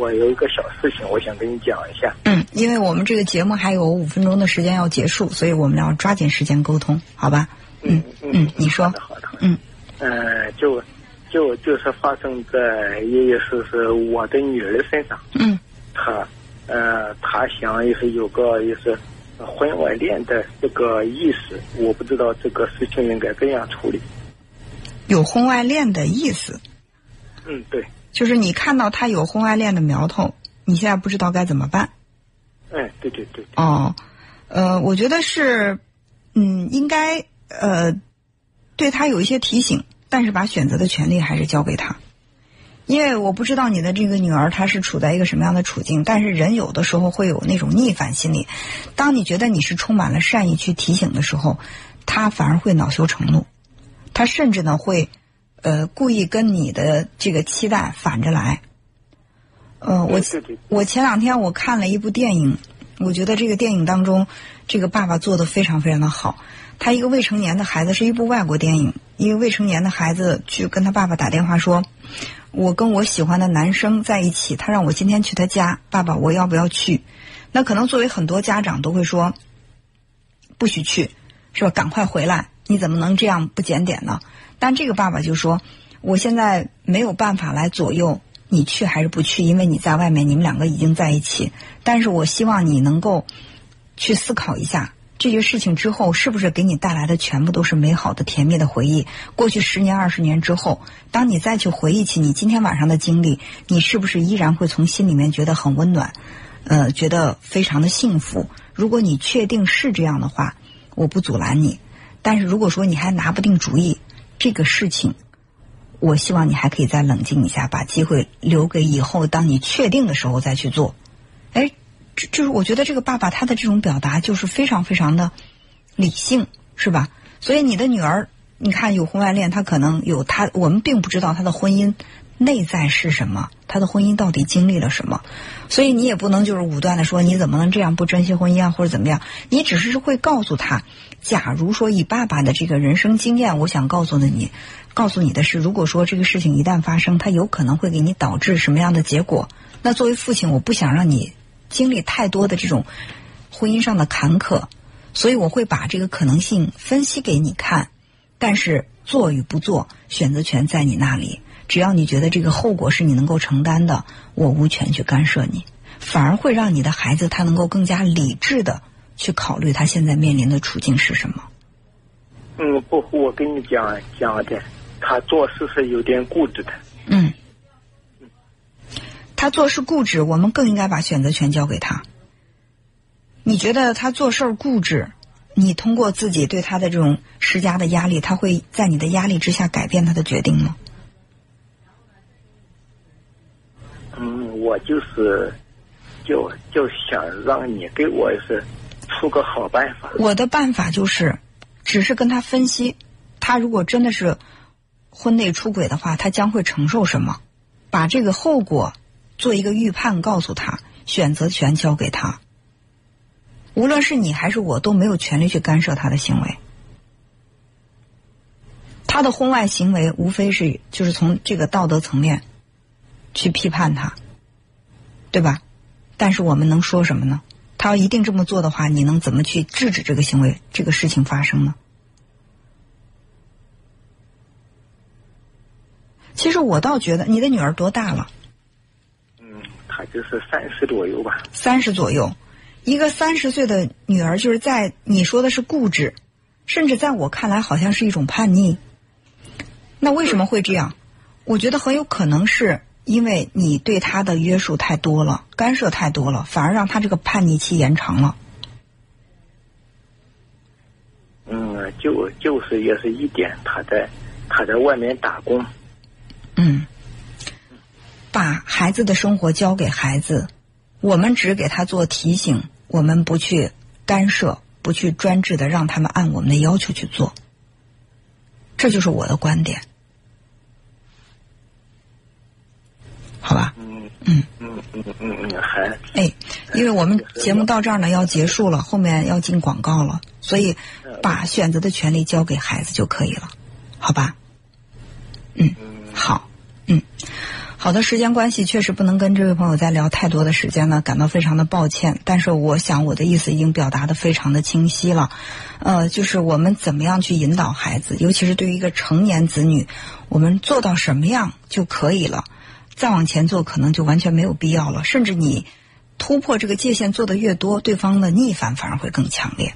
我有一个小事情，我想跟你讲一下。嗯，因为我们这个节目还有五分钟的时间要结束，所以我们要抓紧时间沟通，好吧？嗯嗯，你说。好的好的。嗯，呃，就就就是发生在也也是是我的女儿身上。嗯。她呃，她想也是有个也是婚外恋的这个意思，我不知道这个事情应该怎样处理。有婚外恋的意思。嗯，对。就是你看到他有婚外恋的苗头，你现在不知道该怎么办。哎，对对对。哦，呃，我觉得是，嗯，应该呃，对他有一些提醒，但是把选择的权利还是交给他。因为我不知道你的这个女儿她是处在一个什么样的处境，但是人有的时候会有那种逆反心理。当你觉得你是充满了善意去提醒的时候，他反而会恼羞成怒，他甚至呢会。呃，故意跟你的这个期待反着来。呃，我我前两天我看了一部电影，我觉得这个电影当中，这个爸爸做的非常非常的好。他一个未成年的孩子，是一部外国电影，一个未成年的孩子去跟他爸爸打电话说：“我跟我喜欢的男生在一起，他让我今天去他家，爸爸我要不要去？”那可能作为很多家长都会说：“不许去，是吧？赶快回来！你怎么能这样不检点呢？”但这个爸爸就说：“我现在没有办法来左右你去还是不去，因为你在外面，你们两个已经在一起。但是我希望你能够去思考一下这些事情之后，是不是给你带来的全部都是美好的、甜蜜的回忆？过去十年、二十年之后，当你再去回忆起你今天晚上的经历，你是不是依然会从心里面觉得很温暖？呃，觉得非常的幸福？如果你确定是这样的话，我不阻拦你。但是如果说你还拿不定主意，这个事情，我希望你还可以再冷静一下，把机会留给以后，当你确定的时候再去做。哎，就就是我觉得这个爸爸他的这种表达就是非常非常的理性，是吧？所以你的女儿，你看有婚外恋，她可能有她，我们并不知道她的婚姻内在是什么，他的婚姻到底经历了什么，所以你也不能就是武断的说你怎么能这样不珍惜婚姻啊，或者怎么样？你只是会告诉他。假如说以爸爸的这个人生经验，我想告诉的你，告诉你的是，如果说这个事情一旦发生，它有可能会给你导致什么样的结果？那作为父亲，我不想让你经历太多的这种婚姻上的坎坷，所以我会把这个可能性分析给你看。但是做与不做，选择权在你那里。只要你觉得这个后果是你能够承担的，我无权去干涉你，反而会让你的孩子他能够更加理智的。去考虑他现在面临的处境是什么？嗯，不，我跟你讲讲的，他做事是有点固执的。嗯，他做事固执，我们更应该把选择权交给他。你觉得他做事固执，你通过自己对他的这种施加的压力，他会在你的压力之下改变他的决定吗？嗯，我就是就就想让你给我是。出个好办法。我的办法就是，只是跟他分析，他如果真的是婚内出轨的话，他将会承受什么，把这个后果做一个预判，告诉他，选择权交给他。无论是你还是我，都没有权利去干涉他的行为。他的婚外行为无非是就是从这个道德层面去批判他，对吧？但是我们能说什么呢？他要一定这么做的话，你能怎么去制止这个行为、这个事情发生呢？其实我倒觉得，你的女儿多大了？嗯，她就是三十左右吧。三十左右，一个三十岁的女儿，就是在你说的是固执，甚至在我看来，好像是一种叛逆。那为什么会这样？我觉得很有可能是。因为你对他的约束太多了，干涉太多了，反而让他这个叛逆期延长了。嗯，就就是也是一点，他在他在外面打工。嗯，把孩子的生活交给孩子，我们只给他做提醒，我们不去干涉，不去专制的让他们按我们的要求去做。这就是我的观点。好吧，嗯嗯嗯嗯嗯嗯，还哎，因为我们节目到这儿呢要结束了，后面要进广告了，所以把选择的权利交给孩子就可以了，好吧？嗯，好，嗯，好的，时间关系确实不能跟这位朋友再聊太多的时间了，感到非常的抱歉。但是我想我的意思已经表达的非常的清晰了，呃，就是我们怎么样去引导孩子，尤其是对于一个成年子女，我们做到什么样就可以了，再往前做可能就完全没有必要了。甚至你突破这个界限做的越多，对方的逆反反而会更强烈。